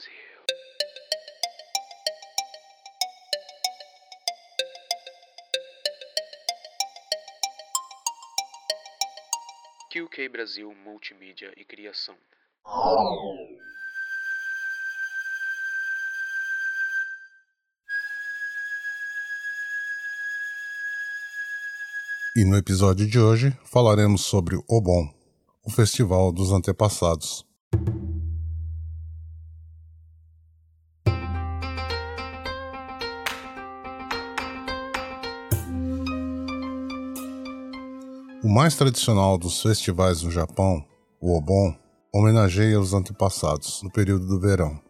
Brasil. QK Brasil Multimídia e Criação. E no episódio de hoje falaremos sobre o Obon, o Festival dos Antepassados. O mais tradicional dos festivais no Japão, o Obon, homenageia os antepassados no período do verão,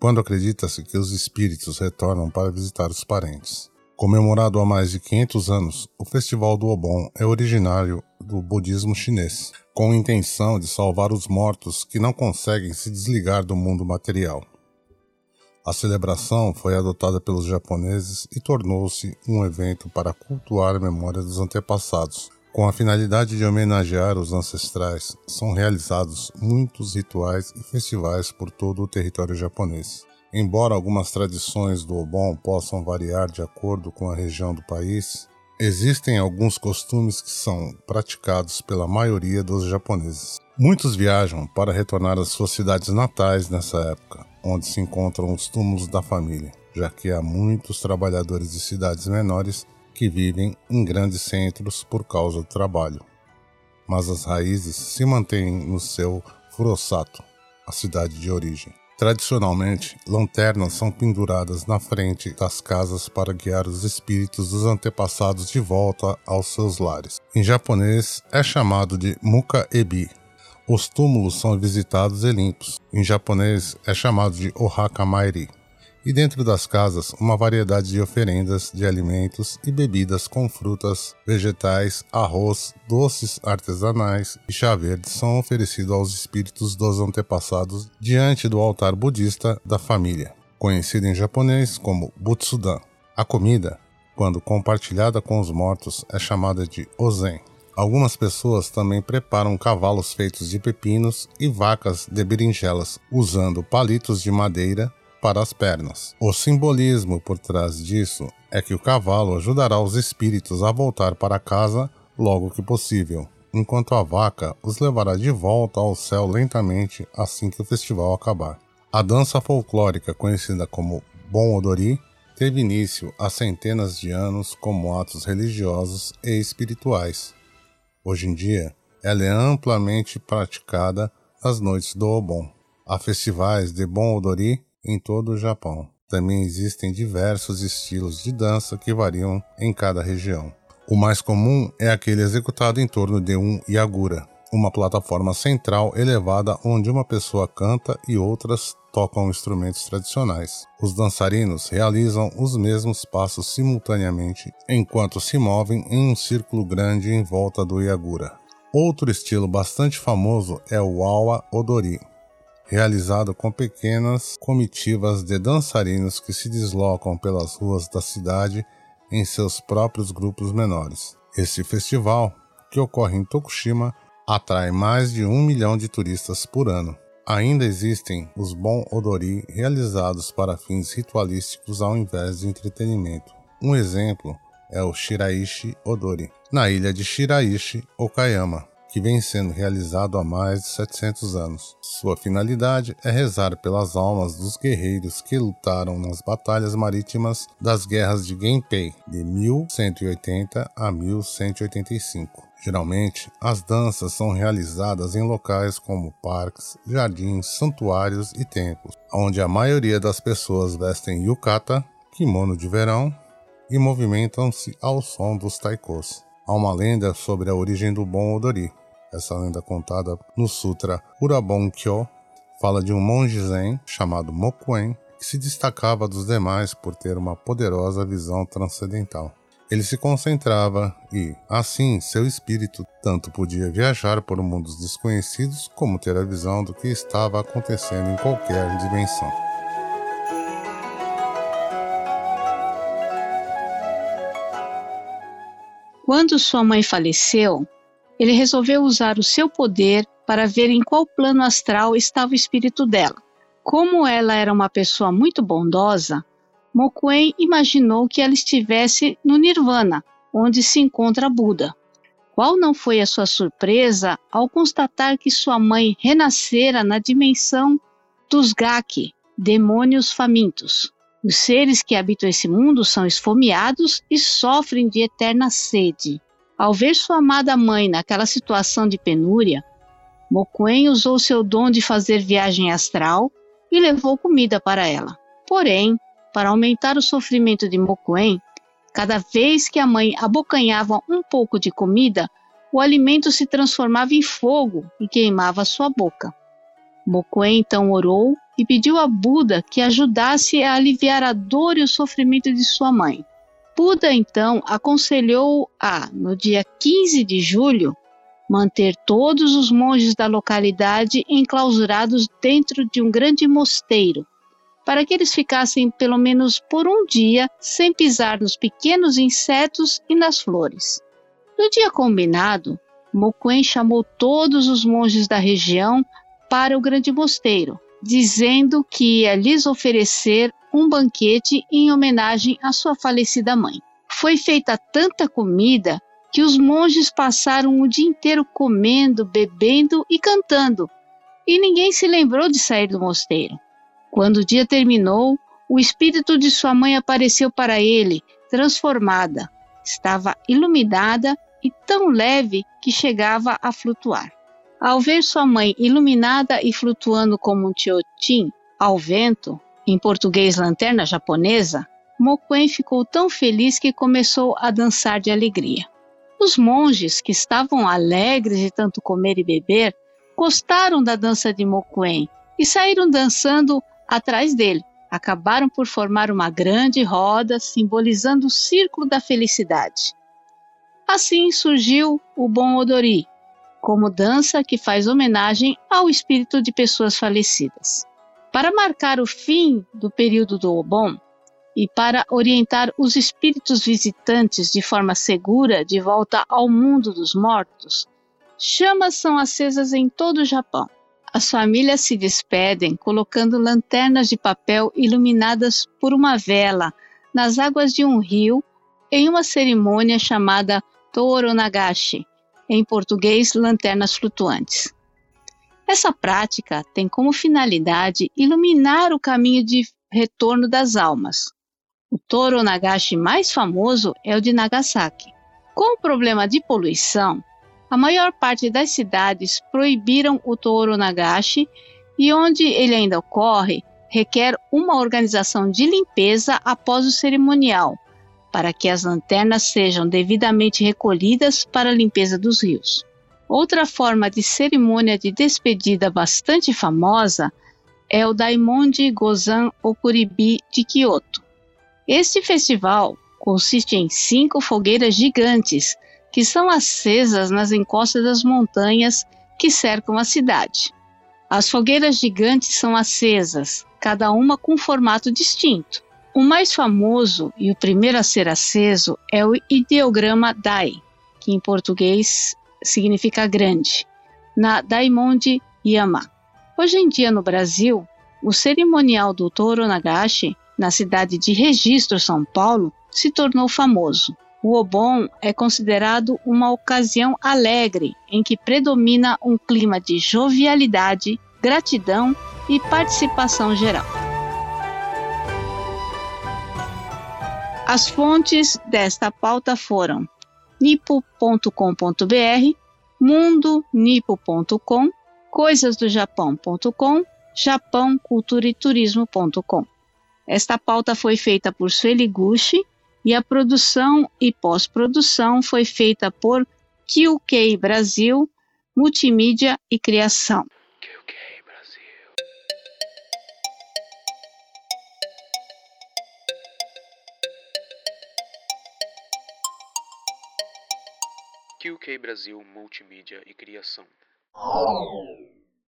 quando acredita-se que os espíritos retornam para visitar os parentes. Comemorado há mais de 500 anos, o Festival do Obon é originário do budismo chinês, com a intenção de salvar os mortos que não conseguem se desligar do mundo material. A celebração foi adotada pelos japoneses e tornou-se um evento para cultuar a memória dos antepassados. Com a finalidade de homenagear os ancestrais, são realizados muitos rituais e festivais por todo o território japonês. Embora algumas tradições do Obon possam variar de acordo com a região do país, existem alguns costumes que são praticados pela maioria dos japoneses. Muitos viajam para retornar às suas cidades natais nessa época, onde se encontram os túmulos da família, já que há muitos trabalhadores de cidades menores que vivem em grandes centros por causa do trabalho. Mas as raízes se mantêm no seu Furosato, a cidade de origem. Tradicionalmente, lanternas são penduradas na frente das casas para guiar os espíritos dos antepassados de volta aos seus lares. Em japonês, é chamado de muka-ebi. Os túmulos são visitados e limpos. Em japonês, é chamado de ohaka mairi e dentro das casas uma variedade de oferendas de alimentos e bebidas com frutas, vegetais, arroz, doces artesanais e chá verde são oferecidos aos espíritos dos antepassados diante do altar budista da família, conhecido em japonês como Butsudan. A comida, quando compartilhada com os mortos, é chamada de ozen. Algumas pessoas também preparam cavalos feitos de pepinos e vacas de berinjelas, usando palitos de madeira para as pernas. O simbolismo por trás disso é que o cavalo ajudará os espíritos a voltar para casa logo que possível, enquanto a vaca os levará de volta ao céu lentamente assim que o festival acabar. A dança folclórica conhecida como Bon Odori teve início há centenas de anos como atos religiosos e espirituais. Hoje em dia, ela é amplamente praticada nas noites do Obon. Há festivais de Bon Odori em todo o Japão. Também existem diversos estilos de dança que variam em cada região. O mais comum é aquele executado em torno de um yagura, uma plataforma central elevada onde uma pessoa canta e outras tocam instrumentos tradicionais. Os dançarinos realizam os mesmos passos simultaneamente enquanto se movem em um círculo grande em volta do yagura. Outro estilo bastante famoso é o awa odori, realizado com pequenas comitivas de dançarinos que se deslocam pelas ruas da cidade em seus próprios grupos menores. Este festival, que ocorre em Tokushima, atrai mais de um milhão de turistas por ano. Ainda existem os Bon Odori realizados para fins ritualísticos ao invés de entretenimento. Um exemplo é o Shiraishi Odori, na ilha de Shiraishi, Okayama, que vem sendo realizado há mais de 700 anos. Sua finalidade é rezar pelas almas dos guerreiros que lutaram nas batalhas marítimas das guerras de Genpei, de 1180 a 1185. Geralmente, as danças são realizadas em locais como parques, jardins, santuários e templos, onde a maioria das pessoas vestem yukata, kimono de verão, e movimentam-se ao som dos taikos. Há uma lenda sobre a origem do Bon Odori, essa lenda contada no Sutra Urabon Kyo fala de um monge zen chamado Mokuen que se destacava dos demais por ter uma poderosa visão transcendental. Ele se concentrava e, assim, seu espírito tanto podia viajar por mundos desconhecidos como ter a visão do que estava acontecendo em qualquer dimensão. Quando sua mãe faleceu, ele resolveu usar o seu poder para ver em qual plano astral estava o espírito dela. Como ela era uma pessoa muito bondosa, Mokuen imaginou que ela estivesse no Nirvana, onde se encontra Buda. Qual não foi a sua surpresa ao constatar que sua mãe renascera na dimensão dos Gaki, demônios famintos. Os seres que habitam esse mundo são esfomeados e sofrem de eterna sede. Ao ver sua amada mãe naquela situação de penúria, Mokuen usou seu dom de fazer viagem astral e levou comida para ela. Porém, para aumentar o sofrimento de Mokuen, Cada vez que a mãe abocanhava um pouco de comida, o alimento se transformava em fogo e queimava sua boca. Mokuen então orou e pediu a Buda que ajudasse a aliviar a dor e o sofrimento de sua mãe. Buda então aconselhou a, no dia 15 de julho, manter todos os monges da localidade enclausurados dentro de um grande mosteiro para que eles ficassem pelo menos por um dia sem pisar nos pequenos insetos e nas flores. No dia combinado, Mokuen chamou todos os monges da região para o grande mosteiro, dizendo que ia lhes oferecer um banquete em homenagem à sua falecida mãe. Foi feita tanta comida que os monges passaram o dia inteiro comendo, bebendo e cantando, e ninguém se lembrou de sair do mosteiro. Quando o dia terminou, o espírito de sua mãe apareceu para ele, transformada. Estava iluminada e tão leve que chegava a flutuar. Ao ver sua mãe iluminada e flutuando como um tiotin ao vento, em português lanterna japonesa, Mokuen ficou tão feliz que começou a dançar de alegria. Os monges, que estavam alegres de tanto comer e beber, gostaram da dança de Mokuen e saíram dançando atrás dele. Acabaram por formar uma grande roda simbolizando o círculo da felicidade. Assim surgiu o Bon Odori, como dança que faz homenagem ao espírito de pessoas falecidas. Para marcar o fim do período do Obon e para orientar os espíritos visitantes de forma segura de volta ao mundo dos mortos, chamas são acesas em todo o Japão. As famílias se despedem colocando lanternas de papel iluminadas por uma vela nas águas de um rio em uma cerimônia chamada Toronagashi, em português, lanternas flutuantes. Essa prática tem como finalidade iluminar o caminho de retorno das almas. O Toronagashi mais famoso é o de Nagasaki. Com o problema de poluição, a maior parte das cidades proibiram o touro nagashi e onde ele ainda ocorre, requer uma organização de limpeza após o cerimonial, para que as lanternas sejam devidamente recolhidas para a limpeza dos rios. Outra forma de cerimônia de despedida bastante famosa é o Daimonji Gozan Okuribi de Kyoto. Este festival consiste em cinco fogueiras gigantes que são acesas nas encostas das montanhas que cercam a cidade. As fogueiras gigantes são acesas, cada uma com um formato distinto. O mais famoso e o primeiro a ser aceso é o ideograma Dai, que em português significa grande, na Daimonde Yama. Hoje em dia no Brasil, o cerimonial do Toro Nagashi, na cidade de Registro, São Paulo, se tornou famoso. O Obon é considerado uma ocasião alegre em que predomina um clima de jovialidade, gratidão e participação geral. As fontes desta pauta foram nipo.com.br, mundonipo.com, coisasdojapão.com, japãoculturaeturismo.com. Esta pauta foi feita por Sueli Gucci e a produção e pós-produção foi feita por QK Brasil, Multimídia e Criação. Brasil Multimídia e Criação.